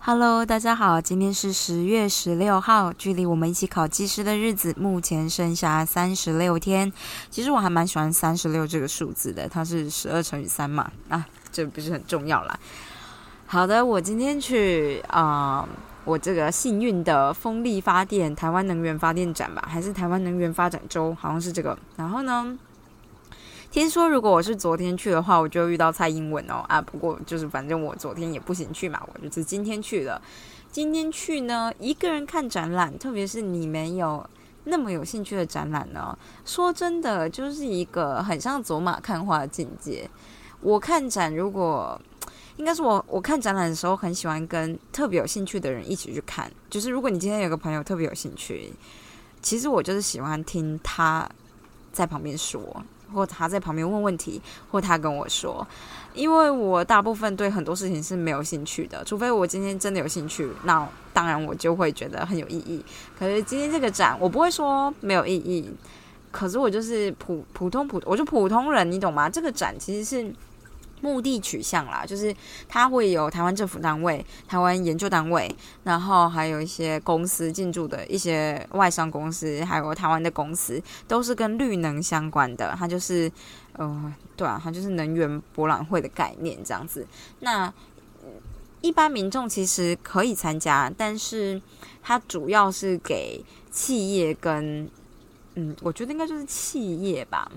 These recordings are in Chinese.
Hello，大家好，今天是十月十六号，距离我们一起考技师的日子目前剩下三十六天。其实我还蛮喜欢三十六这个数字的，它是十二乘以三嘛，啊，这不是很重要啦。好的，我今天去啊，我这个幸运的风力发电台湾能源发电展吧，还是台湾能源发展周，好像是这个。然后呢？听说如果我是昨天去的话，我就遇到蔡英文哦啊！不过就是反正我昨天也不行去嘛，我就是今天去了。今天去呢，一个人看展览，特别是你没有那么有兴趣的展览呢，说真的，就是一个很像走马看花的境界。我看展，如果应该是我我看展览的时候，很喜欢跟特别有兴趣的人一起去看。就是如果你今天有个朋友特别有兴趣，其实我就是喜欢听他在旁边说。或他在旁边问问题，或他跟我说，因为我大部分对很多事情是没有兴趣的，除非我今天真的有兴趣，那当然我就会觉得很有意义。可是今天这个展，我不会说没有意义，可是我就是普普通普，我就普通人，你懂吗？这个展其实是。目的取向啦，就是它会有台湾政府单位、台湾研究单位，然后还有一些公司进驻的一些外商公司，还有台湾的公司，都是跟绿能相关的。它就是，呃，对啊，它就是能源博览会的概念这样子。那一般民众其实可以参加，但是它主要是给企业跟，嗯，我觉得应该就是企业吧。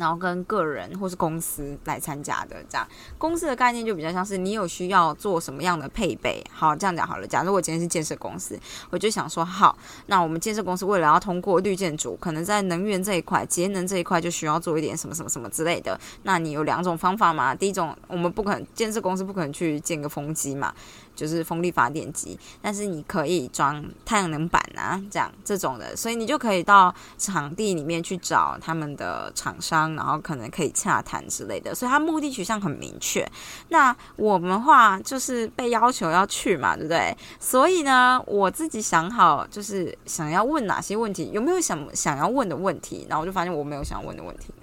然后跟个人或是公司来参加的，这样公司的概念就比较像是你有需要做什么样的配备。好，这样讲好了。假如我今天是建设公司，我就想说，好，那我们建设公司为了要通过绿建筑，可能在能源这一块、节能这一块就需要做一点什么什么什么之类的。那你有两种方法嘛？第一种，我们不可能建设公司不可能去建个风机嘛。就是风力发电机，但是你可以装太阳能板啊，这样这种的，所以你就可以到场地里面去找他们的厂商，然后可能可以洽谈之类的。所以它目的取向很明确。那我们话就是被要求要去嘛，对不对？所以呢，我自己想好就是想要问哪些问题，有没有想想要问的问题，然后我就发现我没有想问的问题，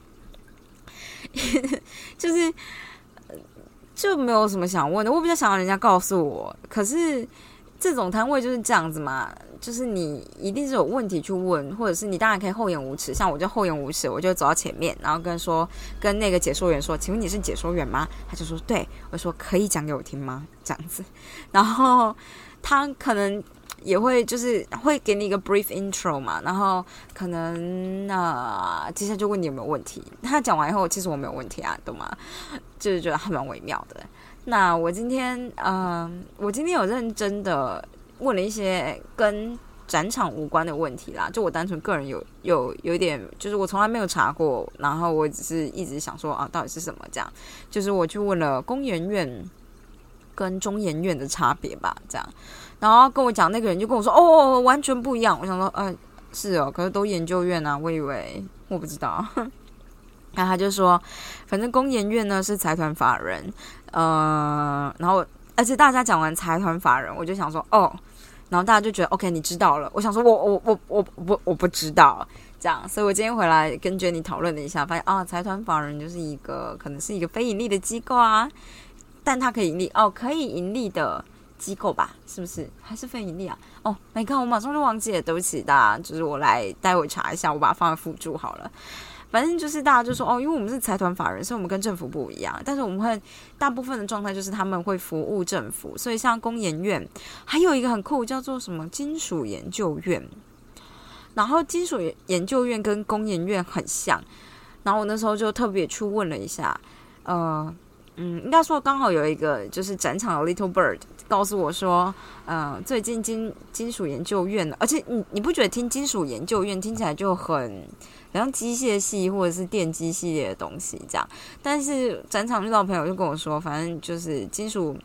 就是。就没有什么想问的，我比较想要人家告诉我。可是这种摊位就是这样子嘛，就是你一定是有问题去问，或者是你当然可以厚颜无耻。像我就厚颜无耻，我就走到前面，然后跟说跟那个解说员说：“请问你是解说员吗？”他就说：“对。”我说：“可以讲给我听吗？”这样子，然后他可能。也会就是会给你一个 brief intro 嘛，然后可能那接下来就问你有没有问题。他讲完以后，其实我没有问题啊，懂吗？就是觉得还蛮微妙的。那我今天，嗯，我今天有认真的问了一些跟展场无关的问题啦。就我单纯个人有有有一点，就是我从来没有查过，然后我只是一直想说啊，到底是什么这样？就是我去问了工研院跟中研院的差别吧，这样。然后跟我讲那个人就跟我说：“哦，完全不一样。”我想说：“嗯，是哦，可是都研究院啊，我以为我不知道。”然后他就说：“反正工研院呢是财团法人，呃，然后而且大家讲完财团法人，我就想说：哦，然后大家就觉得 OK，你知道了。我想说我我我我我我不知道这样，所以我今天回来跟 Jenny 讨论了一下，发现啊，财团法人就是一个可能是一个非盈利的机构啊，但它可以盈利哦，可以盈利的。”机构吧，是不是还是非盈利啊？哦，没看，我马上就忘记了，对不起大家，就是我来待会查一下，我把它放在附注好了。反正就是大家就说哦，因为我们是财团法人，所以我们跟政府不一样。但是我们会大部分的状态就是他们会服务政府，所以像工研院还有一个很酷，叫做什么金属研究院。然后金属研究院跟工研院很像，然后我那时候就特别去问了一下，呃。嗯，应该说刚好有一个就是展场的 Little Bird 告诉我说，嗯，最近金金属研究院，而且你你不觉得听金属研究院听起来就很好像机械系或者是电机系列的东西这样？但是展场遇到朋友就跟我说，反正就是金属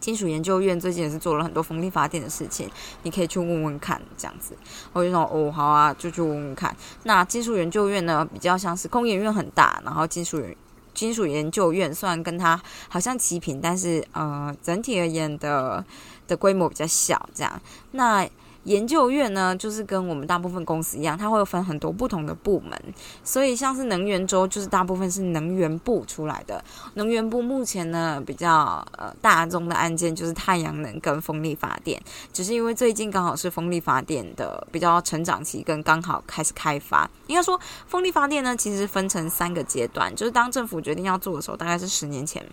金属研究院最近也是做了很多风力发电的事情，你可以去问问看这样子。我就说哦，好啊，就去问问看。那金属研究院呢，比较像是工研院很大，然后金属研金属研究院虽然跟它好像齐平，但是呃，整体而言的的规模比较小。这样，那研究院呢，就是跟我们大部分公司一样，它会分很多不同的部门。所以像是能源州，就是大部分是能源部出来的。能源部目前呢，比较呃大宗的案件就是太阳能跟风力发电。只是因为最近刚好是风力发电的比较成长期，跟刚好开始开发。应该说，风力发电呢，其实分成三个阶段，就是当政府决定要做的时候，大概是十年前，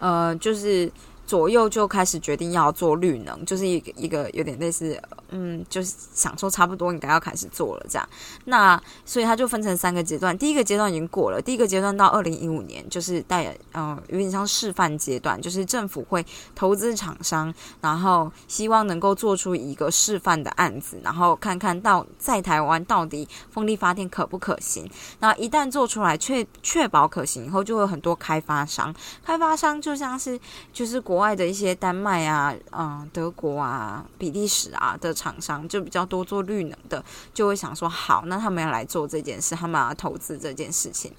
呃，就是。左右就开始决定要做绿能，就是一个一个有点类似，嗯，就是想说差不多应该要开始做了这样。那所以它就分成三个阶段，第一个阶段已经过了，第一个阶段到二零一五年就是带，嗯，有点像示范阶段，就是政府会投资厂商，然后希望能够做出一个示范的案子，然后看看到在台湾到底风力发电可不可行。那一旦做出来，确确保可行以后，就会有很多开发商，开发商就像是就是国。外的一些丹麦啊、嗯、德国啊、比利时啊的厂商，就比较多做绿能的，就会想说，好，那他们要来做这件事，他们要投资这件事情。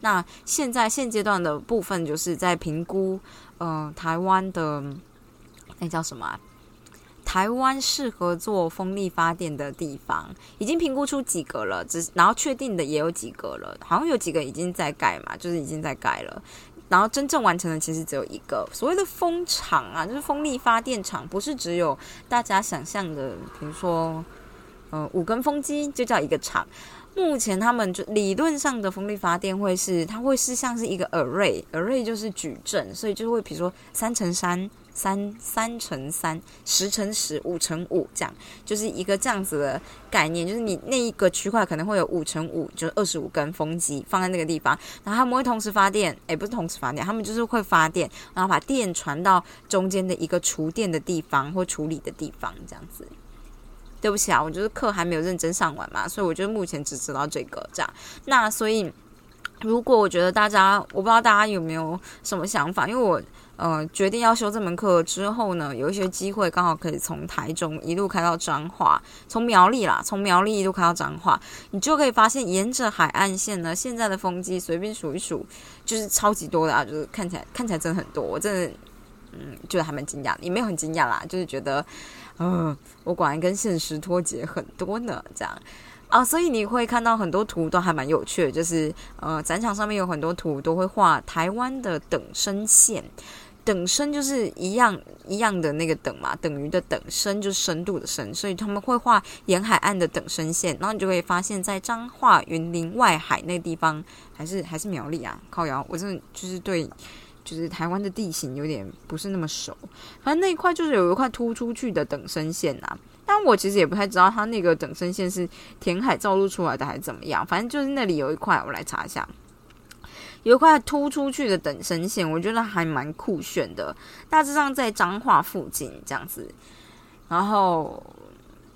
那现在现阶段的部分，就是在评估，嗯，台湾的那叫什么？台湾适合做风力发电的地方，已经评估出几个了，只然后确定的也有几个了，好像有几个已经在盖嘛，就是已经在盖了。然后真正完成的其实只有一个所谓的风场啊，就是风力发电厂，不是只有大家想象的，比如说，呃，五根风机就叫一个厂。目前他们就理论上的风力发电会是，它会是像是一个 array，array 就是矩阵，所以就会比如说三乘三。三三乘三，十乘十，五乘五，这样就是一个这样子的概念。就是你那一个区块可能会有五乘五，就是二十五根风机放在那个地方，然后他们会同时发电，诶，不是同时发电，他们就是会发电，然后把电传到中间的一个储电的地方或处理的地方，这样子。对不起啊，我就是课还没有认真上完嘛，所以我觉得目前只知道这个这样。那所以，如果我觉得大家，我不知道大家有没有什么想法，因为我。呃，决定要修这门课之后呢，有一些机会刚好可以从台中一路开到彰化，从苗栗啦，从苗栗一路开到彰化，你就可以发现，沿着海岸线呢，现在的风机随便数一数，就是超级多的啊，就是看起来看起来真的很多，我真的，嗯，觉得还蛮惊讶，也没有很惊讶啦，就是觉得，嗯，我果然跟现实脱节很多呢，这样啊，所以你会看到很多图都还蛮有趣的，就是呃，展场上面有很多图都会画台湾的等深线。等深就是一样一样的那个等嘛，等于的等深就是深度的深，所以他们会画沿海岸的等深线，然后你就会发现，在彰化云林外海那地方，还是还是苗栗啊，靠瑶，我真的就是对，就是台湾的地形有点不是那么熟，反正那一块就是有一块突出去的等深线呐，但我其实也不太知道它那个等深线是填海造陆出来的还是怎么样，反正就是那里有一块，我来查一下。有一块凸出去的等身线，我觉得还蛮酷炫的。大致上在彰化附近这样子。然后，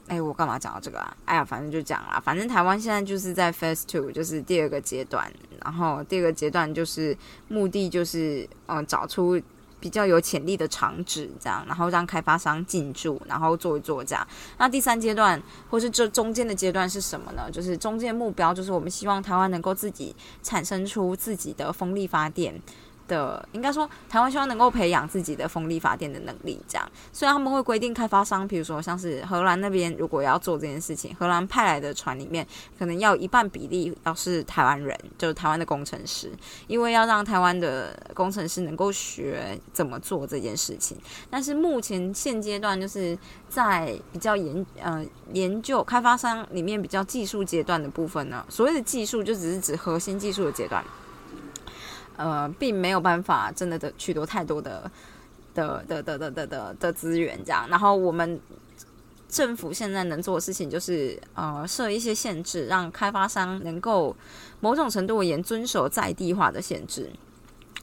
哎，我干嘛讲到这个啊？哎呀，反正就讲啦。反正台湾现在就是在 Phase Two，就是第二个阶段。然后第二个阶段就是目的就是，嗯，找出。比较有潜力的厂址，这样，然后让开发商进驻，然后做一做这样。那第三阶段，或是这中间的阶段是什么呢？就是中间目标，就是我们希望台湾能够自己产生出自己的风力发电。的应该说，台湾希望能够培养自己的风力发电的能力，这样。虽然他们会规定开发商，比如说像是荷兰那边，如果要做这件事情，荷兰派来的船里面可能要一半比例要是台湾人，就是台湾的工程师，因为要让台湾的工程师能够学怎么做这件事情。但是目前现阶段就是在比较研呃研究开发商里面比较技术阶段的部分呢，所谓的技术就只是指核心技术的阶段。呃，并没有办法真的的取得太多的的的的的的的的资源，这样。然后我们政府现在能做的事情就是呃设一些限制，让开发商能够某种程度而言遵守在地化的限制。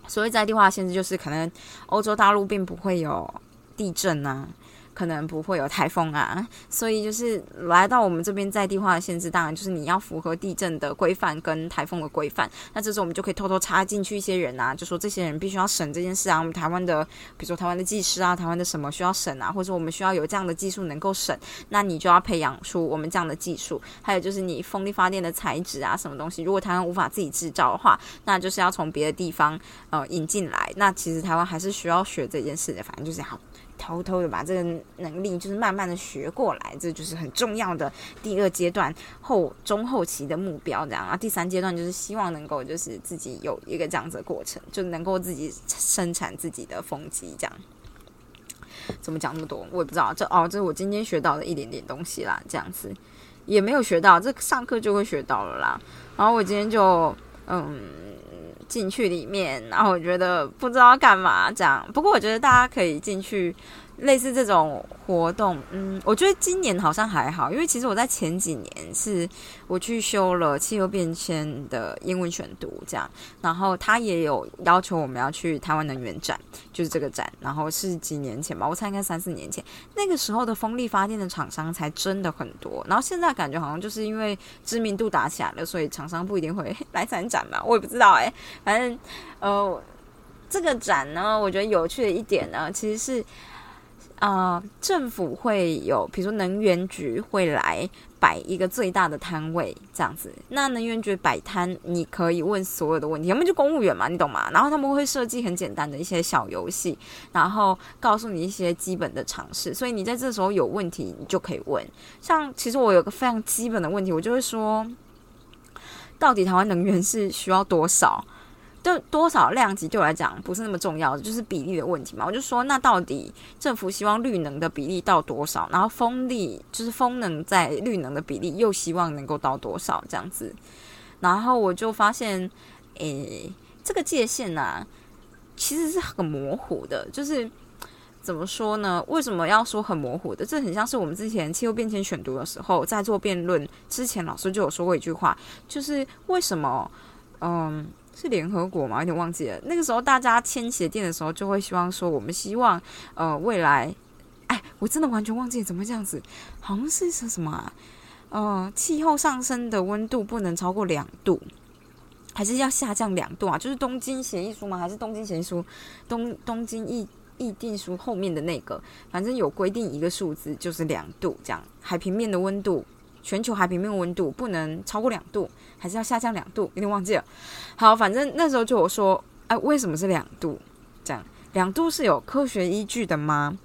所谓在地化限制，就是可能欧洲大陆并不会有地震啊。可能不会有台风啊，所以就是来到我们这边在地化的限制，当然就是你要符合地震的规范跟台风的规范。那这时候我们就可以偷偷插进去一些人啊，就说这些人必须要审这件事啊。我们台湾的，比如说台湾的技师啊，台湾的什么需要审啊，或者我们需要有这样的技术能够审，那你就要培养出我们这样的技术。还有就是你风力发电的材质啊，什么东西，如果台湾无法自己制造的话，那就是要从别的地方呃引进来。那其实台湾还是需要学这件事的，反正就是好。偷偷的把这个能力就是慢慢的学过来，这就是很重要的第二阶段后中后期的目标，这样啊。第三阶段就是希望能够就是自己有一个这样子的过程，就能够自己生产自己的风机，这样。怎么讲那么多？我也不知道。这哦，这是我今天学到的一点点东西啦，这样子也没有学到，这上课就会学到了啦。然后我今天就嗯。进去里面，然后我觉得不知道干嘛这样。不过我觉得大家可以进去。类似这种活动，嗯，我觉得今年好像还好，因为其实我在前几年是我去修了气候变迁的英文选读，这样，然后他也有要求我们要去台湾能源展，就是这个展，然后是几年前吧，我猜应该三四年前，那个时候的风力发电的厂商才真的很多，然后现在感觉好像就是因为知名度打起来了，所以厂商不一定会来参展嘛，我也不知道哎，反正呃，这个展呢，我觉得有趣的一点呢，其实是。啊，政府会有，比如说能源局会来摆一个最大的摊位，这样子。那能源局摆摊，你可以问所有的问题，他们就公务员嘛，你懂吗？然后他们会设计很简单的一些小游戏，然后告诉你一些基本的常识。所以你在这时候有问题，你就可以问。像其实我有个非常基本的问题，我就会说，到底台湾能源是需要多少？就多少量级对我来讲不是那么重要的，就是比例的问题嘛。我就说，那到底政府希望绿能的比例到多少？然后风力就是风能在绿能的比例又希望能够到多少这样子？然后我就发现，诶，这个界限呢，其实是很模糊的。就是怎么说呢？为什么要说很模糊的？这很像是我们之前气候变迁选读的时候，在做辩论之前，老师就有说过一句话，就是为什么，嗯。是联合国吗？有点忘记了。那个时候大家签协定的时候，就会希望说，我们希望呃未来，哎，我真的完全忘记怎么这样子，好像是说什么啊？呃，气候上升的温度不能超过两度，还是要下降两度啊？就是东京协议书吗？还是东京协议书？东东京议议定书后面的那个，反正有规定一个数字，就是两度这样，海平面的温度。全球海平面温度不能超过两度，还是要下降两度？有点忘记了。好，反正那时候就我说，哎，为什么是两度？这样两度是有科学依据的吗？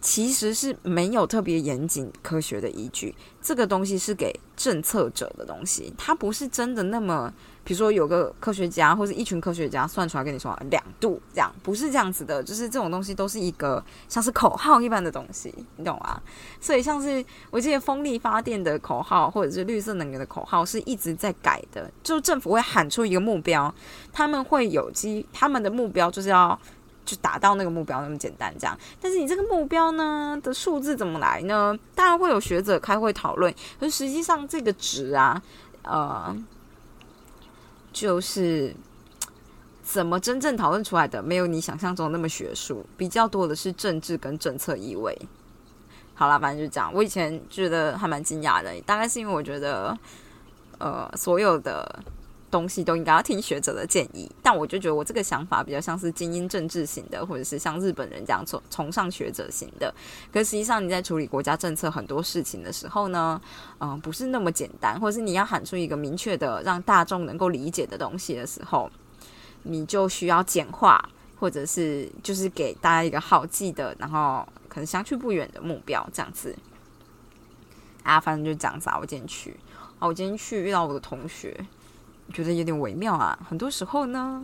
其实是没有特别严谨科学的依据，这个东西是给政策者的东西，它不是真的那么，比如说有个科学家或者一群科学家算出来跟你说两度这样，不是这样子的，就是这种东西都是一个像是口号一般的东西，你懂吗？所以像是我记得风力发电的口号或者是绿色能源的口号是一直在改的，就政府会喊出一个目标，他们会有机，他们的目标就是要。就达到那个目标那么简单，这样。但是你这个目标呢的数字怎么来呢？当然会有学者开会讨论，可实际上这个值啊，呃，就是怎么真正讨论出来的，没有你想象中那么学术，比较多的是政治跟政策意味。好啦，反正就这样。我以前觉得还蛮惊讶的，大概是因为我觉得，呃，所有的。东西都应该要听学者的建议，但我就觉得我这个想法比较像是精英政治型的，或者是像日本人这样崇崇尚学者型的。可实际上你在处理国家政策很多事情的时候呢，嗯，不是那么简单，或者是你要喊出一个明确的让大众能够理解的东西的时候，你就需要简化，或者是就是给大家一个好记的，然后可能相去不远的目标这样子。啊，反正就这样子啊。我今天去，啊，我今天去遇到我的同学。觉得有点微妙啊！很多时候呢，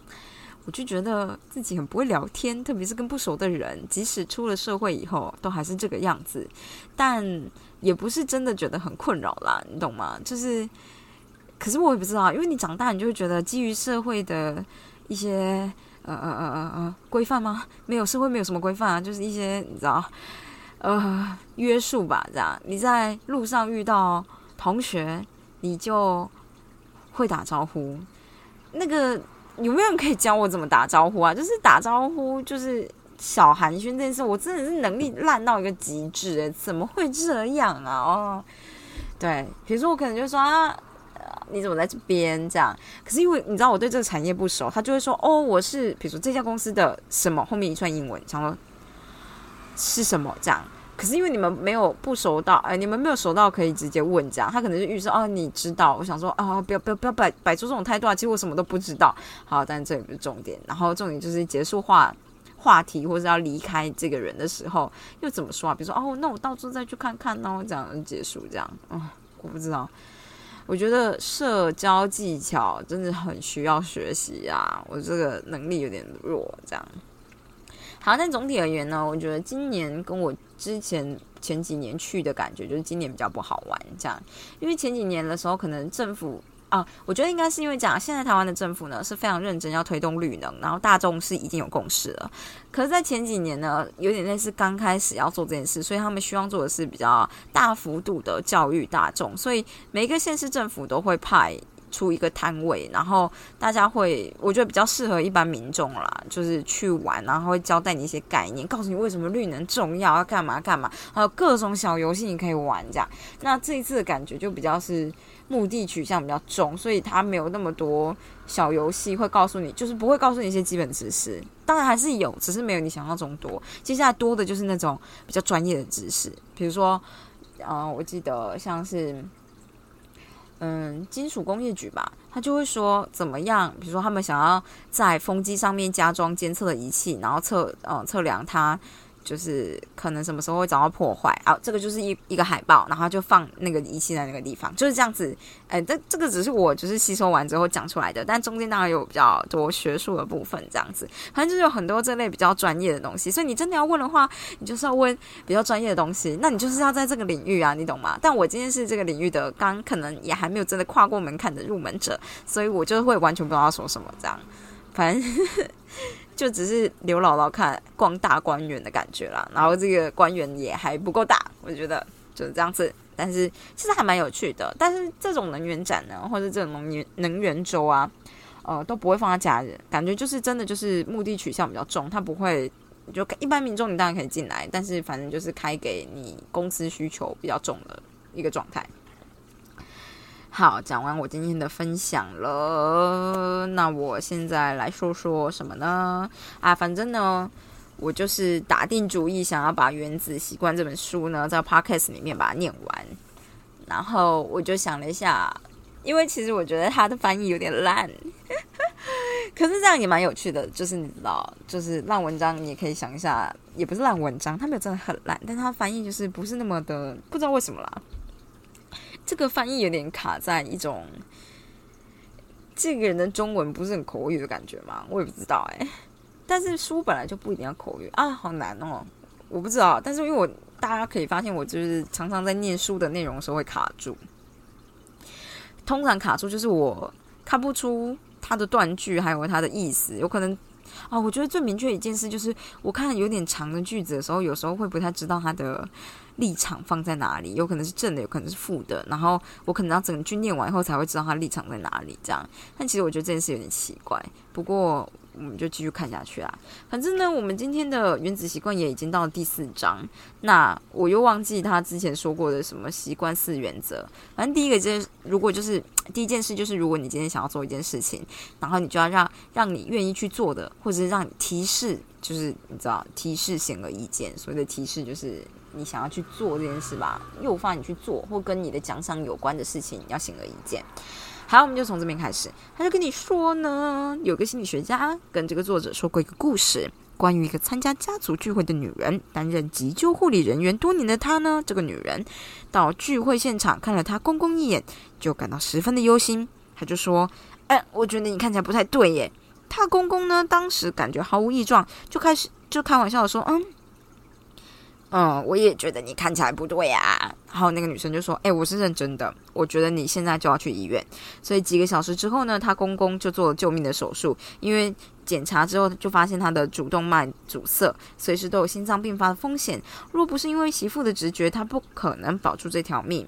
我就觉得自己很不会聊天，特别是跟不熟的人。即使出了社会以后，都还是这个样子。但也不是真的觉得很困扰啦，你懂吗？就是，可是我也不知道，因为你长大，你就会觉得基于社会的一些呃呃呃呃呃规范吗？没有，社会没有什么规范啊，就是一些你知道呃约束吧。这样，你在路上遇到同学，你就。会打招呼，那个有没有人可以教我怎么打招呼啊？就是打招呼，就是小寒暄这件事，我真的是能力烂到一个极致诶，怎么会这样啊？哦，对，比如说我可能就说啊，你怎么在这边这样？可是因为你知道我对这个产业不熟，他就会说哦，我是比如说这家公司的什么后面一串英文，想说是什么这样。可是因为你们没有不熟到，哎，你们没有熟到可以直接问这样，他可能就预设哦，你知道，我想说啊，不要不要不要摆摆出这种态度啊，其实我什么都不知道。好，但这也不是重点，然后重点就是结束话话题，或者要离开这个人的时候，又怎么说啊？比如说，哦，那我到时候再去看看哦，这样结束，这样，嗯，我不知道。我觉得社交技巧真的很需要学习啊，我这个能力有点弱，这样。好，但总体而言呢，我觉得今年跟我之前前几年去的感觉，就是今年比较不好玩，这样。因为前几年的时候，可能政府。啊，我觉得应该是因为讲，现在台湾的政府呢是非常认真要推动绿能，然后大众是已经有共识了。可是，在前几年呢，有点类似刚开始要做这件事，所以他们希望做的是比较大幅度的教育大众，所以每个县市政府都会派出一个摊位，然后大家会，我觉得比较适合一般民众啦，就是去玩，然后会交代你一些概念，告诉你为什么绿能重要，要干嘛干嘛，还有各种小游戏你可以玩这样。那这一次的感觉就比较是。目的取向比较重，所以他没有那么多小游戏会告诉你，就是不会告诉你一些基本知识。当然还是有，只是没有你想象中多。接下来多的就是那种比较专业的知识，比如说，嗯，我记得像是，嗯，金属工业局吧，他就会说怎么样，比如说他们想要在风机上面加装监测的仪器，然后测，呃，测量它。就是可能什么时候会遭到破坏啊？这个就是一一个海报，然后就放那个仪器在那个地方，就是这样子。哎，这这个只是我就是吸收完之后讲出来的，但中间当然有比较多学术的部分，这样子。反正就是有很多这类比较专业的东西，所以你真的要问的话，你就是要问比较专业的东西。那你就是要在这个领域啊，你懂吗？但我今天是这个领域的，刚可能也还没有真的跨过门槛的入门者，所以我就会完全不知道说什么这样。反正。就只是刘姥姥看逛大观园的感觉啦，然后这个观园也还不够大，我觉得就是这样子。但是其实还蛮有趣的。但是这种能源展呢，或者这种能源能源周啊，呃，都不会放在假日，感觉就是真的就是目的取向比较重，它不会就一般民众你当然可以进来，但是反正就是开给你公司需求比较重的一个状态。好，讲完我今天的分享了，那我现在来说说什么呢？啊，反正呢，我就是打定主意想要把《原子习惯》这本书呢，在 Podcast 里面把它念完。然后我就想了一下，因为其实我觉得它的翻译有点烂，可是这样也蛮有趣的。就是你知道，就是烂文章，你也可以想一下，也不是烂文章，它没有真的很烂，但它翻译就是不是那么的，不知道为什么啦。这个翻译有点卡在一种，这个人的中文不是很口语的感觉吗？我也不知道哎。但是书本来就不一定要口语啊，好难哦。我不知道，但是因为我大家可以发现，我就是常常在念书的内容的时候会卡住。通常卡住就是我看不出它的断句，还有它的意思，有可能啊。我觉得最明确一件事就是，我看有点长的句子的时候，有时候会不太知道它的。立场放在哪里？有可能是正的，有可能是负的。然后我可能要整句念完以后才会知道它立场在哪里。这样，但其实我觉得这件事有点奇怪。不过我们就继续看下去啊。反正呢，我们今天的原子习惯也已经到了第四章。那我又忘记他之前说过的什么习惯四原则。反正第一个就是，如果就是第一件事就是，如果你今天想要做一件事情，然后你就要让让你愿意去做的，或者是让你提示，就是你知道提示显而易见。所谓的提示就是。你想要去做这件事吧，诱发你去做，或跟你的奖赏有关的事情，要显而易见。好，我们就从这边开始。他就跟你说呢，有个心理学家跟这个作者说过一个故事，关于一个参加家族聚会的女人，担任急救护理人员多年的她呢，这个女人到聚会现场看了她公公一眼，就感到十分的忧心。他就说：“哎，我觉得你看起来不太对耶。”他公公呢，当时感觉毫无异状，就开始就开玩笑的说：“嗯。”嗯，我也觉得你看起来不对啊。然后那个女生就说：“哎，我是认真的，我觉得你现在就要去医院。”所以几个小时之后呢，她公公就做了救命的手术。因为检查之后就发现他的主动脉阻塞，随时都有心脏病发的风险。若不是因为媳妇的直觉，他不可能保住这条命。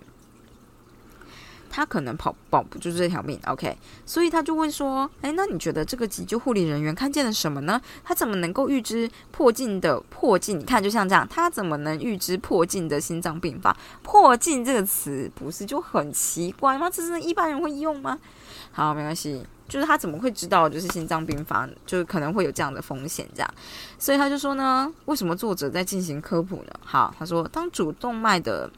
他可能跑保不住这条命，OK，所以他就问说：“哎，那你觉得这个急救护理人员看见了什么呢？他怎么能够预知破镜的破镜？你看，就像这样，他怎么能预知破镜的心脏病发？破镜这个词不是就很奇怪吗？这是一般人会用吗？好，没关系，就是他怎么会知道就是心脏病发，就是可能会有这样的风险这样？所以他就说呢，为什么作者在进行科普呢？好，他说当主动脉的。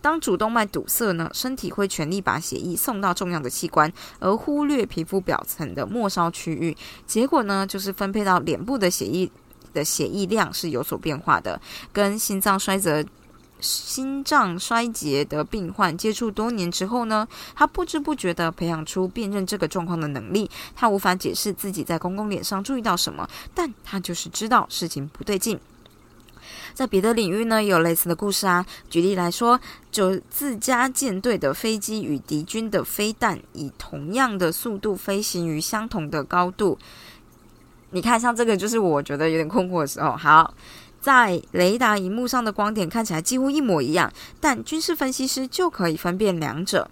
当主动脉堵塞呢，身体会全力把血液送到重要的器官，而忽略皮肤表层的末梢区域。结果呢，就是分配到脸部的血液的血液量是有所变化的，跟心脏衰竭。心脏衰竭的病患接触多年之后呢，他不知不觉的培养出辨认这个状况的能力。他无法解释自己在公公脸上注意到什么，但他就是知道事情不对劲。在别的领域呢，有类似的故事啊。举例来说，就自家舰队的飞机与敌军的飞弹以同样的速度飞行于相同的高度。你看，像这个就是我觉得有点困惑的时候。好，在雷达荧幕上的光点看起来几乎一模一样，但军事分析师就可以分辨两者。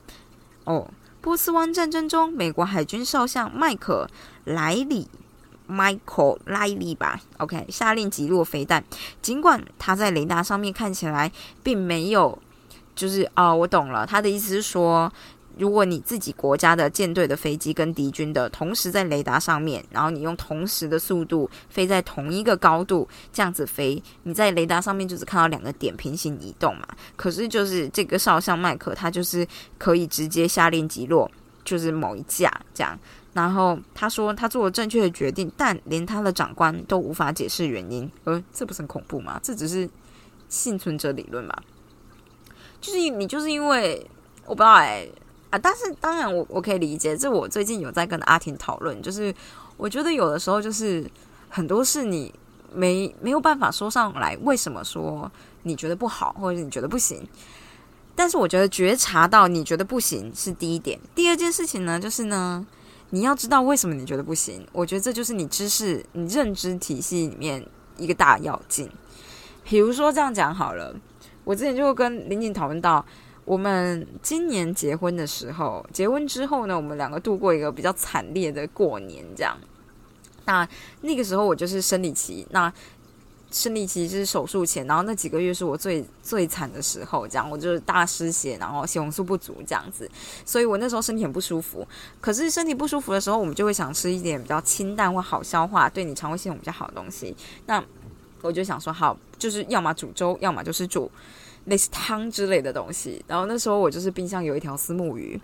哦，波斯湾战争中，美国海军少将麦克莱里。Michael 拉力吧，OK，下令击落飞弹。尽管他在雷达上面看起来并没有，就是哦，我懂了，他的意思是说，如果你自己国家的舰队的飞机跟敌军的同时在雷达上面，然后你用同时的速度飞在同一个高度，这样子飞，你在雷达上面就只看到两个点平行移动嘛。可是就是这个少将麦克，他就是可以直接下令击落，就是某一架这样。然后他说他做了正确的决定，但连他的长官都无法解释原因。呃，这不是很恐怖吗？这只是幸存者理论吧？就是你就是因为我不知道哎啊，但是当然我我可以理解。这我最近有在跟阿婷讨论，就是我觉得有的时候就是很多事你没没有办法说上来，为什么说你觉得不好，或者你觉得不行？但是我觉得觉察到你觉得不行是第一点，第二件事情呢，就是呢。你要知道为什么你觉得不行？我觉得这就是你知识、你认知体系里面一个大要件。比如说这样讲好了，我之前就跟林锦讨论到，我们今年结婚的时候，结婚之后呢，我们两个度过一个比较惨烈的过年，这样。那那个时候我就是生理期，那。生理期是手术前，然后那几个月是我最最惨的时候，这样我就是大失血，然后血红素不足这样子，所以我那时候身体很不舒服。可是身体不舒服的时候，我们就会想吃一点比较清淡或好消化、对你肠胃系统比较好的东西。那我就想说，好，就是要么煮粥，要么就是煮类似汤之类的东西。然后那时候我就是冰箱有一条丝木鱼。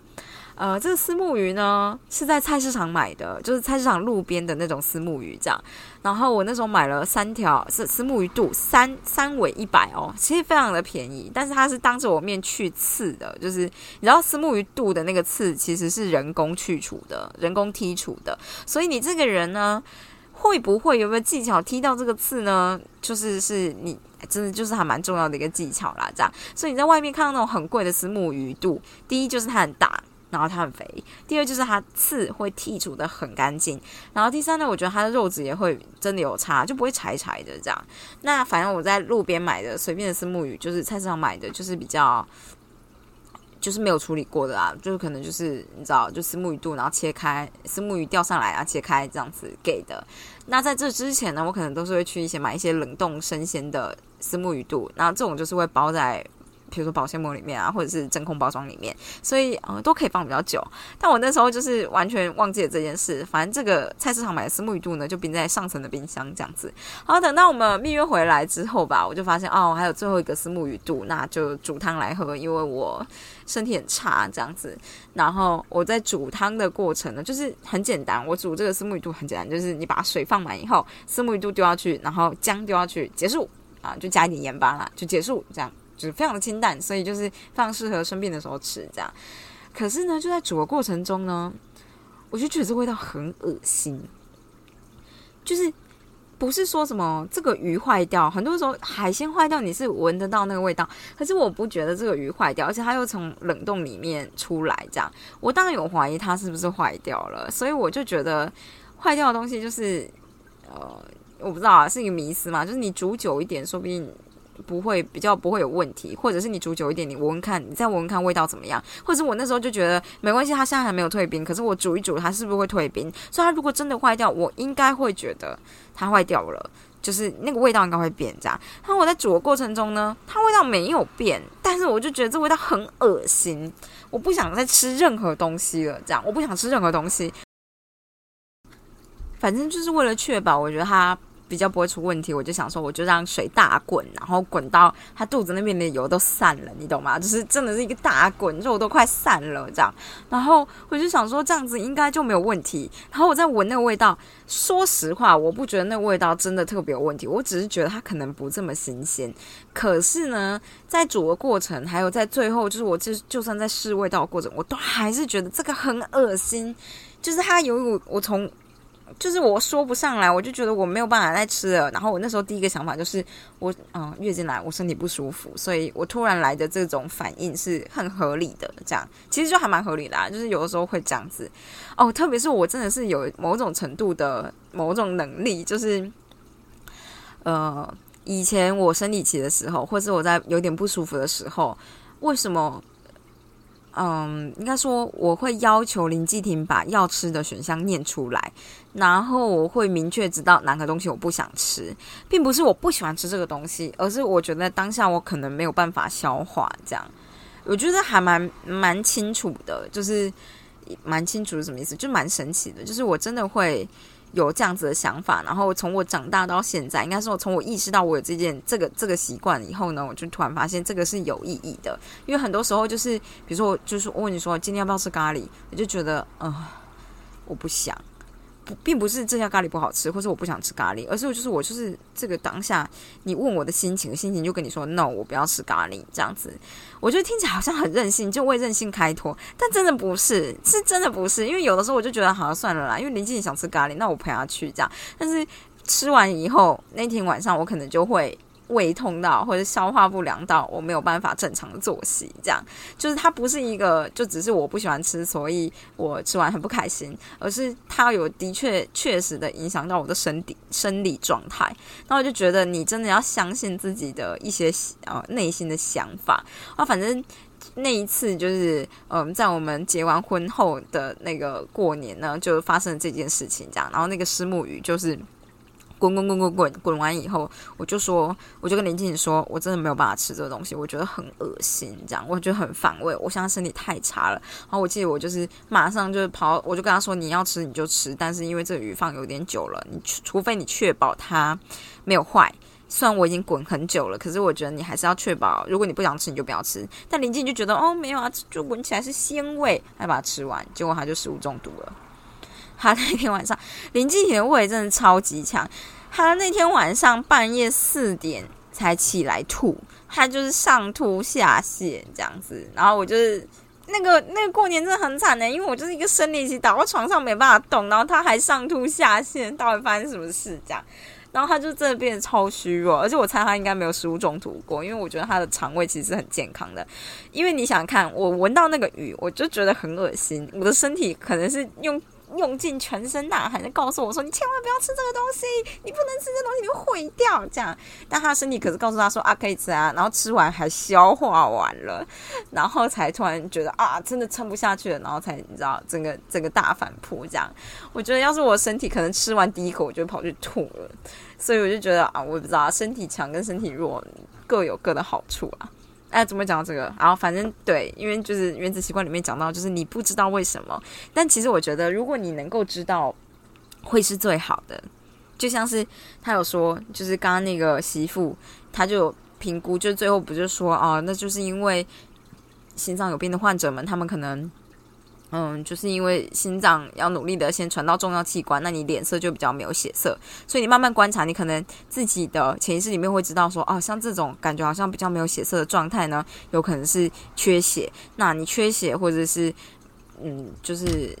呃，这个丝木鱼呢是在菜市场买的，就是菜市场路边的那种丝木鱼这样。然后我那时候买了三条，是丝木鱼肚，三三尾一百哦，其实非常的便宜。但是它是当着我面去刺的，就是你知道丝木鱼肚的那个刺其实是人工去除的，人工剔除的。所以你这个人呢，会不会有没有技巧踢到这个刺呢？就是是你真的就是还蛮重要的一个技巧啦，这样。所以你在外面看到那种很贵的丝木鱼肚，第一就是它很大。然后它很肥，第二就是它刺会剔除的很干净，然后第三呢，我觉得它的肉质也会真的有差，就不会柴柴的这样。那反正我在路边买的随便的丝木鱼，就是菜市场买的，就是比较就是没有处理过的啦，就是可能就是你知道，就丝木鱼肚，然后切开，丝木鱼钓上来啊，切开这样子给的。那在这之前呢，我可能都是会去一些买一些冷冻生鲜的丝木鱼肚，那这种就是会包在。比如说保鲜膜里面啊，或者是真空包装里面，所以呃都可以放比较久。但我那时候就是完全忘记了这件事。反正这个菜市场买的丝木鱼肚呢，就冰在上层的冰箱这样子。好，等到我们蜜月回来之后吧，我就发现哦，还有最后一个丝木鱼肚，那就煮汤来喝，因为我身体很差这样子。然后我在煮汤的过程呢，就是很简单，我煮这个丝木鱼肚很简单，就是你把水放满以后，丝木鱼肚丢下去，然后姜丢下去，结束啊，就加一点盐巴啦，就结束这样。就是非常的清淡，所以就是非常适合生病的时候吃这样。可是呢，就在煮的过程中呢，我就觉得这味道很恶心。就是不是说什么这个鱼坏掉，很多时候海鲜坏掉你是闻得到那个味道，可是我不觉得这个鱼坏掉，而且它又从冷冻里面出来这样。我当然有怀疑它是不是坏掉了，所以我就觉得坏掉的东西就是呃，我不知道啊，是一个迷思嘛，就是你煮久一点，说不定。不会比较不会有问题，或者是你煮久一点，你闻闻看，你再闻闻看味道怎么样？或者我那时候就觉得没关系，它现在还没有退冰，可是我煮一煮，它是不是会退冰？所以它如果真的坏掉，我应该会觉得它坏掉了，就是那个味道应该会变这样。那我在煮的过程中呢，它味道没有变，但是我就觉得这味道很恶心，我不想再吃任何东西了，这样我不想吃任何东西。反正就是为了确保，我觉得它。比较不会出问题，我就想说，我就让水大滚，然后滚到他肚子那边的油都散了，你懂吗？就是真的是一个大滚，肉都快散了这样。然后我就想说，这样子应该就没有问题。然后我在闻那个味道，说实话，我不觉得那个味道真的特别有问题，我只是觉得它可能不这么新鲜。可是呢，在煮的过程，还有在最后，就是我就就算在试味道的过程，我都还是觉得这个很恶心。就是它有我从。就是我说不上来，我就觉得我没有办法再吃了。然后我那时候第一个想法就是，我嗯月经来，我身体不舒服，所以我突然来的这种反应是很合理的。这样其实就还蛮合理的，就是有的时候会这样子哦。特别是我真的是有某种程度的某种能力，就是呃以前我生理期的时候，或是我在有点不舒服的时候，为什么？嗯，应该说我会要求林继廷把要吃的选项念出来，然后我会明确知道哪个东西我不想吃，并不是我不喜欢吃这个东西，而是我觉得当下我可能没有办法消化。这样，我觉得还蛮蛮清楚的，就是蛮清楚是什么意思，就蛮神奇的，就是我真的会。有这样子的想法，然后从我长大到现在，应该是我从我意识到我有这件这个这个习惯以后呢，我就突然发现这个是有意义的。因为很多时候就是，比如说，我就是我问你说今天要不要吃咖喱，我就觉得，嗯，我不想。不，并不是这家咖喱不好吃，或是我不想吃咖喱，而是我就是我就是这个当下，你问我的心情，心情就跟你说 no，我不要吃咖喱这样子。我觉得听起来好像很任性，就为任性开脱，但真的不是，是真的不是。因为有的时候我就觉得好像算了啦，因为林静想吃咖喱，那我陪她去这样。但是吃完以后，那天晚上我可能就会。胃痛到或者消化不良到我没有办法正常的作息，这样就是它不是一个就只是我不喜欢吃，所以我吃完很不开心，而是它有的确确实的影响到我的身体生理状态。那我就觉得你真的要相信自己的一些呃内心的想法啊。反正那一次就是嗯，在我们结完婚后的那个过年呢，就发生了这件事情，这样。然后那个石木鱼就是。滚滚滚滚滚滚完以后，我就说，我就跟林静怡说，我真的没有办法吃这个东西，我觉得很恶心，这样我觉得很反胃，我现在身体太差了。然后我记得我就是马上就跑，我就跟他说，你要吃你就吃，但是因为这个鱼放有点久了，你除非你确保它没有坏，虽然我已经滚很久了，可是我觉得你还是要确保，如果你不想吃你就不要吃。但林静就觉得哦没有啊，就闻起来是鲜味，还把它吃完，结果他就食物中毒了。他那天晚上林继廷的胃真的超级强，他那天晚上半夜四点才起来吐，他就是上吐下泻这样子。然后我就是那个那个过年真的很惨呢，因为我就是一个生理期倒在床上没办法动，然后他还上吐下泻，到底发生什么事这样？然后他就真的变得超虚弱，而且我猜他应该没有食物中毒过，因为我觉得他的肠胃其实很健康的。因为你想看，我闻到那个鱼，我就觉得很恶心，我的身体可能是用。用尽全身呐喊的告诉我说：“你千万不要吃这个东西，你不能吃这东西，你会毁掉。”这样，但他的身体可是告诉他说：“啊，可以吃啊。”然后吃完还消化完了，然后才突然觉得啊，真的撑不下去了，然后才你知道整个整个大反扑。这样，我觉得要是我身体可能吃完第一口我就跑去吐了，所以我就觉得啊，我不知道身体强跟身体弱各有各的好处啊。哎，怎么讲到这个？然后反正对，因为就是原子习惯里面讲到，就是你不知道为什么，但其实我觉得，如果你能够知道，会是最好的。就像是他有说，就是刚刚那个媳妇，他就评估，就最后不就说哦，那就是因为心脏有病的患者们，他们可能。嗯，就是因为心脏要努力的先传到重要器官，那你脸色就比较没有血色，所以你慢慢观察，你可能自己的潜意识里面会知道说，哦，像这种感觉好像比较没有血色的状态呢，有可能是缺血。那你缺血或者是嗯，就是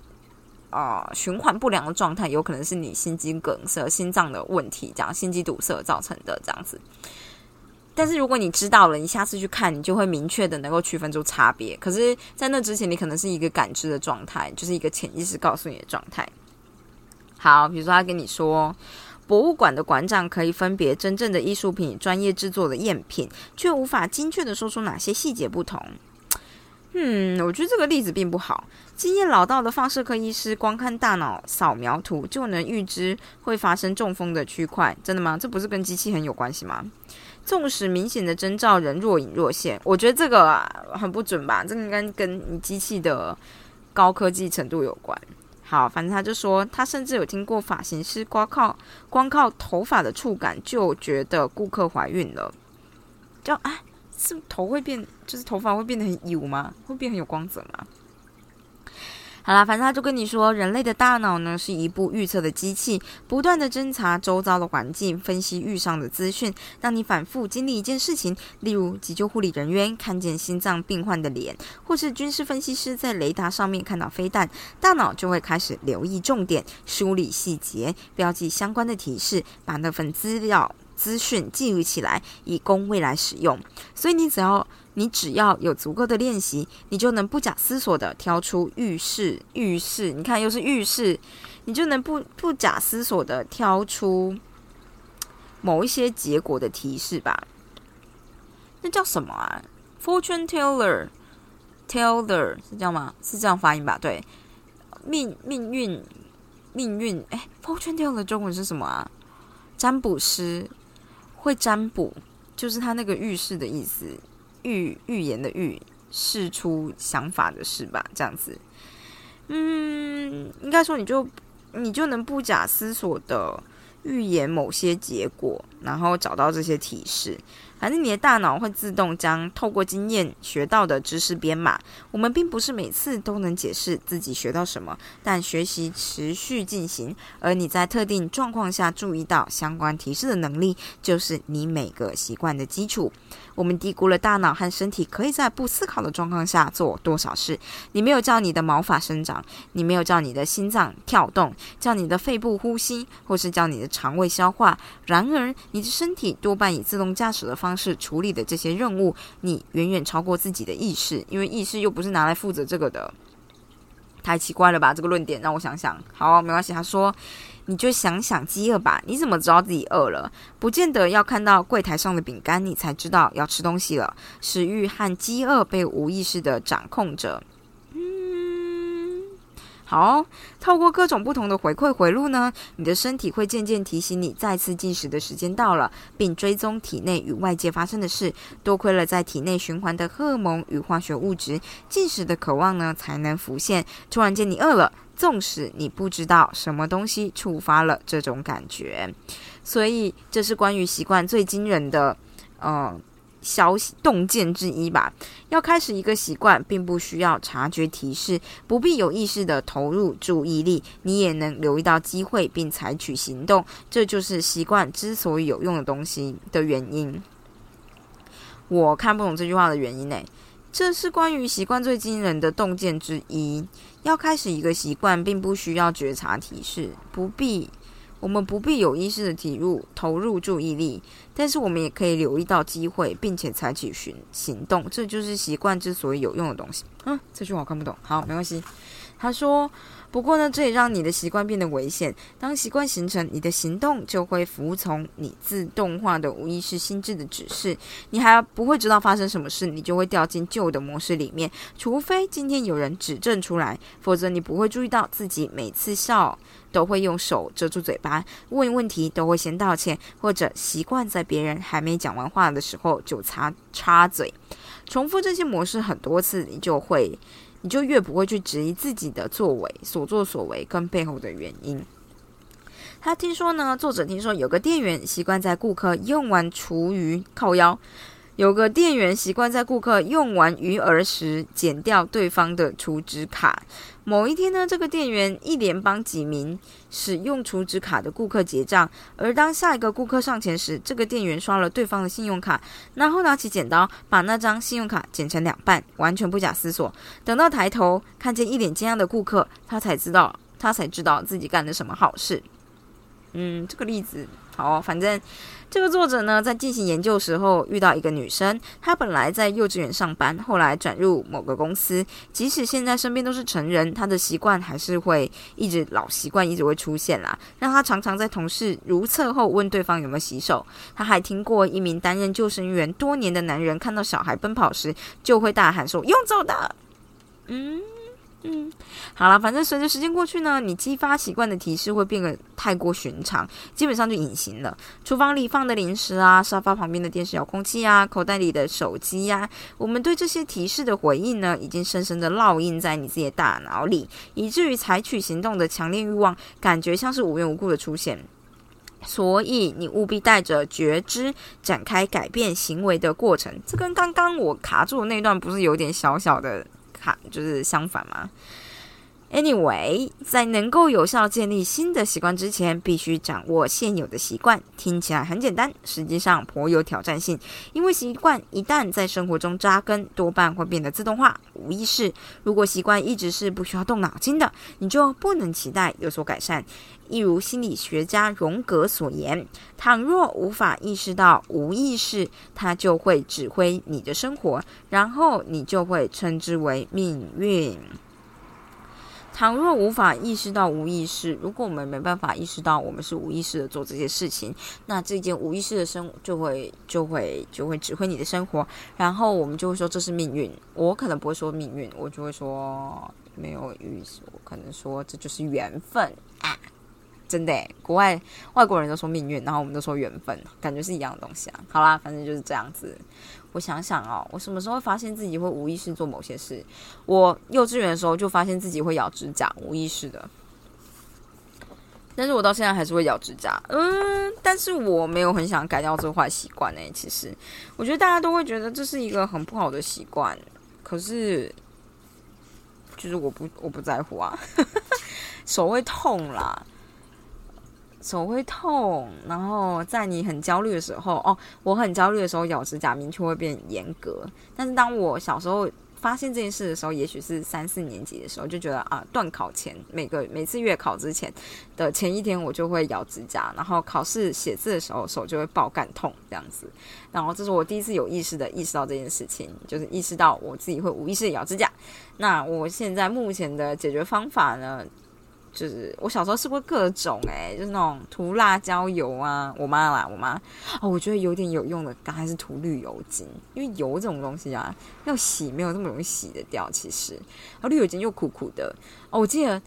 啊循环不良的状态，有可能是你心肌梗塞、心脏的问题，这样心肌堵塞造成的这样子。但是如果你知道了，你下次去看，你就会明确的能够区分出差别。可是，在那之前，你可能是一个感知的状态，就是一个潜意识告诉你的状态。好，比如说他跟你说，博物馆的馆长可以分别真正的艺术品、专业制作的赝品，却无法精确的说出哪些细节不同。嗯，我觉得这个例子并不好。经验老道的放射科医师，光看大脑扫描图就能预知会发生中风的区块，真的吗？这不是跟机器很有关系吗？纵使明显的征兆仍若隐若现，我觉得这个很不准吧？这个应该跟你机器的高科技程度有关。好，反正他就说，他甚至有听过发型师光靠光靠头发的触感就觉得顾客怀孕了，就啊，是头会变，就是头发会变得很油吗？会变很有光泽吗？好啦，反正他就跟你说，人类的大脑呢是一部预测的机器，不断的侦查周遭的环境，分析遇上的资讯。当你反复经历一件事情，例如急救护理人员看见心脏病患的脸，或是军事分析师在雷达上面看到飞弹，大脑就会开始留意重点，梳理细节，标记相关的提示，把那份资料资讯记录起来，以供未来使用。所以你只要。你只要有足够的练习，你就能不假思索的挑出浴室浴室，你看又是浴室，你就能不不假思索的挑出 某一些结果的提示吧。那叫什么啊？Fortune teller，teller 是这样吗？是这样发音吧？对，命命运命运，哎，Fortune teller 中文是什么啊？占卜师会占卜，就是他那个浴室的意思。预预言的预，试出想法的事吧，这样子，嗯，应该说你就你就能不假思索的预言某些结果，然后找到这些提示。反正你的大脑会自动将透过经验学到的知识编码。我们并不是每次都能解释自己学到什么，但学习持续进行，而你在特定状况下注意到相关提示的能力，就是你每个习惯的基础。我们低估了大脑和身体可以在不思考的状况下做多少事。你没有叫你的毛发生长，你没有叫你的心脏跳动，叫你的肺部呼吸，或是叫你的肠胃消化。然而，你的身体多半以自动驾驶的方式处理的这些任务，你远远超过自己的意识，因为意识又不是拿来负责这个的。太奇怪了吧？这个论点让我想想。好，没关系。他说。你就想想饥饿吧，你怎么知道自己饿了？不见得要看到柜台上的饼干，你才知道要吃东西了。食欲和饥饿被无意识的掌控着。好，透过各种不同的回馈回路呢，你的身体会渐渐提醒你再次进食的时间到了，并追踪体内与外界发生的事。多亏了在体内循环的荷尔蒙与化学物质，进食的渴望呢才能浮现。突然间，你饿了。纵使你不知道什么东西触发了这种感觉，所以这是关于习惯最惊人的，呃，消息洞见之一吧。要开始一个习惯，并不需要察觉提示，不必有意识的投入注意力，你也能留意到机会并采取行动。这就是习惯之所以有用的东西的原因。我看不懂这句话的原因呢？这是关于习惯最惊人的洞见之一。要开始一个习惯，并不需要觉察提示，不必，我们不必有意识的体入投入注意力，但是我们也可以留意到机会，并且采取行行动。这就是习惯之所以有用的东西。嗯，这句话我看不懂。好，没关系。他说。不过呢，这也让你的习惯变得危险。当习惯形成，你的行动就会服从你自动化的无意识心智的指示。你还不会知道发生什么事，你就会掉进旧的模式里面。除非今天有人指证出来，否则你不会注意到自己每次笑都会用手遮住嘴巴，问问题都会先道歉，或者习惯在别人还没讲完话的时候就插插嘴。重复这些模式很多次，你就会。你就越不会去质疑自己的作为、所作所为跟背后的原因。他听说呢，作者听说有个店员习惯在顾客用完厨余靠腰。有个店员习惯在顾客用完余额时剪掉对方的储值卡。某一天呢，这个店员一连帮几名使用储值卡的顾客结账，而当下一个顾客上前时，这个店员刷了对方的信用卡，然后拿起剪刀把那张信用卡剪成两半，完全不假思索。等到抬头看见一脸惊讶的顾客，他才知道，他才知道自己干了什么好事。嗯，这个例子好，反正。这个作者呢，在进行研究时候遇到一个女生，她本来在幼稚园上班，后来转入某个公司。即使现在身边都是成人，她的习惯还是会一直老习惯，一直会出现啦。让她常常在同事如厕后问对方有没有洗手。她还听过一名担任救生员多年的男人，看到小孩奔跑时就会大喊说：“用走的。”嗯，嗯，好了，反正随着时间过去呢，你激发习惯的提示会变得太过寻常，基本上就隐形了。厨房里放的零食啊，沙发旁边的电视遥控器啊，口袋里的手机呀，我们对这些提示的回应呢，已经深深的烙印在你自己的大脑里，以至于采取行动的强烈欲望，感觉像是无缘无故的出现。所以你务必带着觉知展开改变行为的过程。这跟刚刚我卡住的那段不是有点小小的他，就是相反嘛。？Anyway，在能够有效建立新的习惯之前，必须掌握现有的习惯。听起来很简单，实际上颇有挑战性。因为习惯一旦在生活中扎根，多半会变得自动化、无意识。如果习惯一直是不需要动脑筋的，你就不能期待有所改善。一如心理学家荣格所言：“倘若无法意识到无意识，它就会指挥你的生活，然后你就会称之为命运。”倘若无法意识到无意识，如果我们没办法意识到我们是无意识的做这些事情，那这件无意识的生就会就会就会指挥你的生活，然后我们就会说这是命运。我可能不会说命运，我就会说没有意识，我可能说这就是缘分啊。真的，国外外国人都说命运，然后我们都说缘分，感觉是一样的东西啊。好啦，反正就是这样子。我想想哦，我什么时候发现自己会无意识做某些事？我幼稚园的时候就发现自己会咬指甲，无意识的。但是我到现在还是会咬指甲，嗯，但是我没有很想改掉这个坏习惯呢。其实，我觉得大家都会觉得这是一个很不好的习惯，可是，就是我不我不在乎啊，手会痛啦。手会痛，然后在你很焦虑的时候，哦，我很焦虑的时候咬指甲，明确会变严格。但是当我小时候发现这件事的时候，也许是三四年级的时候，就觉得啊，断考前每个每次月考之前的前一天，我就会咬指甲，然后考试写字的时候手就会爆干痛这样子。然后这是我第一次有意识的意识到这件事情，就是意识到我自己会无意识的咬指甲。那我现在目前的解决方法呢？就是我小时候是不是各种诶，就是那种涂辣椒油啊，我妈啦，我妈哦，我觉得有点有用的，刚还是涂绿油精，因为油这种东西啊，要洗没有那么容易洗得掉，其实，然后绿油精又苦苦的哦，我记得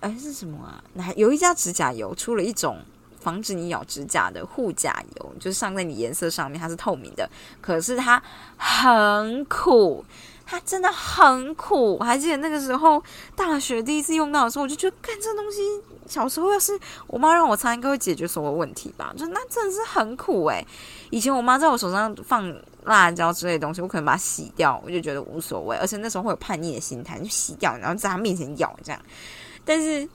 哎是什么啊？那有一家指甲油出了一种防止你咬指甲的护甲油，就是上在你颜色上面，它是透明的，可是它很苦。它真的很苦，我还记得那个时候大学第一次用到的时候，我就觉得，看这东西，小时候要是我妈让我擦，应该会解决所有问题吧？就那真的是很苦诶。以前我妈在我手上放辣椒之类的东西，我可能把它洗掉，我就觉得无所谓。而且那时候会有叛逆的心态，就洗掉，然后在她面前咬这样。但是，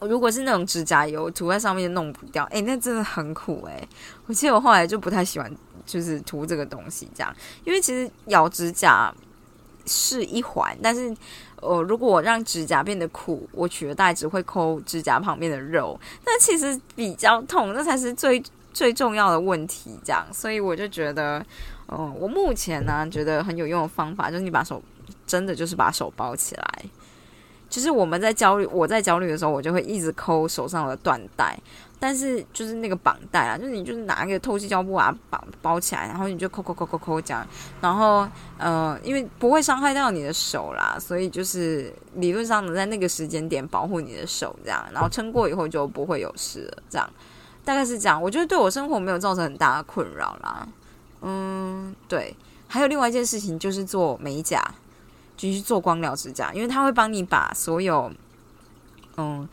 如果是那种指甲油涂在上面就弄不掉，诶，那真的很苦诶。我记得我后来就不太喜欢，就是涂这个东西这样，因为其实咬指甲。是一环，但是，呃，如果我让指甲变得苦，我取而代之会抠指甲旁边的肉，那其实比较痛，那才是最最重要的问题。这样，所以我就觉得，嗯，我目前呢觉得很有用的方法，就是你把手真的就是把手包起来。就是我们在焦虑，我在焦虑的时候，我就会一直抠手上的缎带。但是就是那个绑带啊，就是你就是拿一个透气胶布啊绑包起来，然后你就抠抠抠抠抠这样，然后呃，因为不会伤害到你的手啦，所以就是理论上能在那个时间点保护你的手这样，然后撑过以后就不会有事了，这样大概是这样。我觉得对我生活没有造成很大的困扰啦。嗯，对。还有另外一件事情就是做美甲，就是做光疗指甲，因为它会帮你把所有嗯。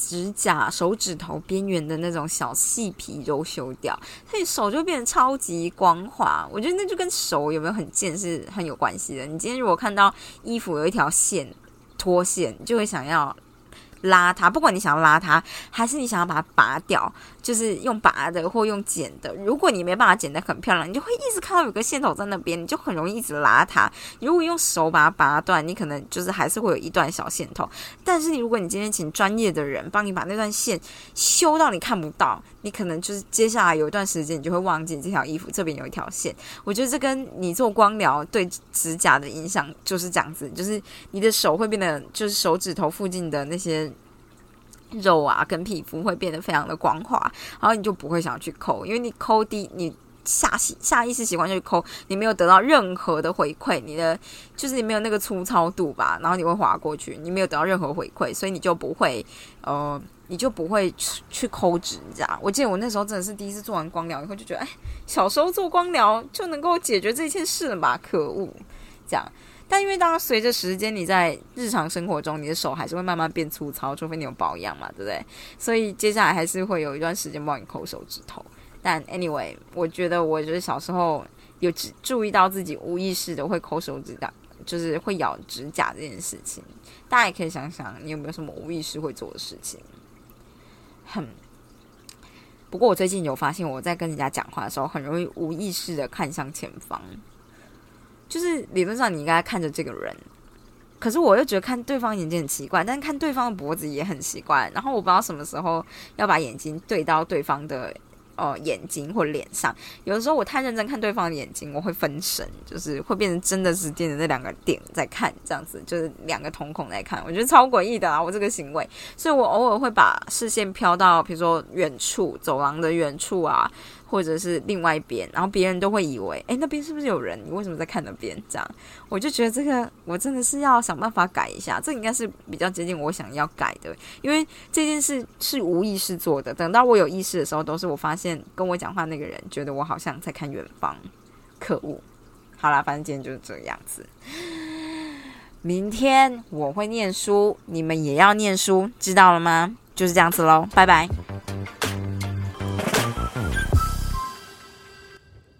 指甲、手指头边缘的那种小细皮都修掉，所以手就变得超级光滑。我觉得那就跟手有没有很贱是很有关系的。你今天如果看到衣服有一条线脱线，就会想要。拉它，不管你想要拉它，还是你想要把它拔掉，就是用拔的或用剪的。如果你没办法剪得很漂亮，你就会一直看到有个线头在那边，你就很容易一直拉它。如果用手把它拔断，你可能就是还是会有一段小线头。但是如果你今天请专业的人帮你把那段线修到你看不到，你可能就是接下来有一段时间你就会忘记这条衣服这边有一条线。我觉得这跟你做光疗对指甲的影响就是这样子，就是你的手会变得就是手指头附近的那些。肉啊，跟皮肤会变得非常的光滑，然后你就不会想要去抠，因为你抠第你下下意识习惯就是抠，你没有得到任何的回馈，你的就是你没有那个粗糙度吧，然后你会滑过去，你没有得到任何回馈，所以你就不会呃，你就不会去去抠指甲。我记得我那时候真的是第一次做完光疗以后就觉得，哎，小时候做光疗就能够解决这件事了吧？可恶，这样。但因为当随着时间，你在日常生活中，你的手还是会慢慢变粗糙，除非你有保养嘛，对不对？所以接下来还是会有一段时间帮你抠手指头。但 anyway，我觉得我就是小时候有注意到自己无意识的会抠手指甲，就是会咬指甲这件事情。大家也可以想想，你有没有什么无意识会做的事情？哼。不过我最近有发现，我在跟人家讲话的时候，很容易无意识的看向前方。就是理论上你应该看着这个人，可是我又觉得看对方眼睛很奇怪，但是看对方的脖子也很奇怪。然后我不知道什么时候要把眼睛对到对方的。哦，眼睛或脸上，有的时候我太认真看对方的眼睛，我会分神，就是会变成真的是盯着那两个点在看，这样子就是两个瞳孔在看，我觉得超诡异的啊！我这个行为，所以我偶尔会把视线飘到，比如说远处走廊的远处啊。或者是另外一边，然后别人都会以为，哎，那边是不是有人？你为什么在看那边？这样，我就觉得这个我真的是要想办法改一下，这应该是比较接近我想要改的，因为这件事是无意识做的。等到我有意识的时候，都是我发现跟我讲话那个人觉得我好像在看远方，可恶！好啦，反正今天就是这个样子。明天我会念书，你们也要念书，知道了吗？就是这样子喽，拜拜。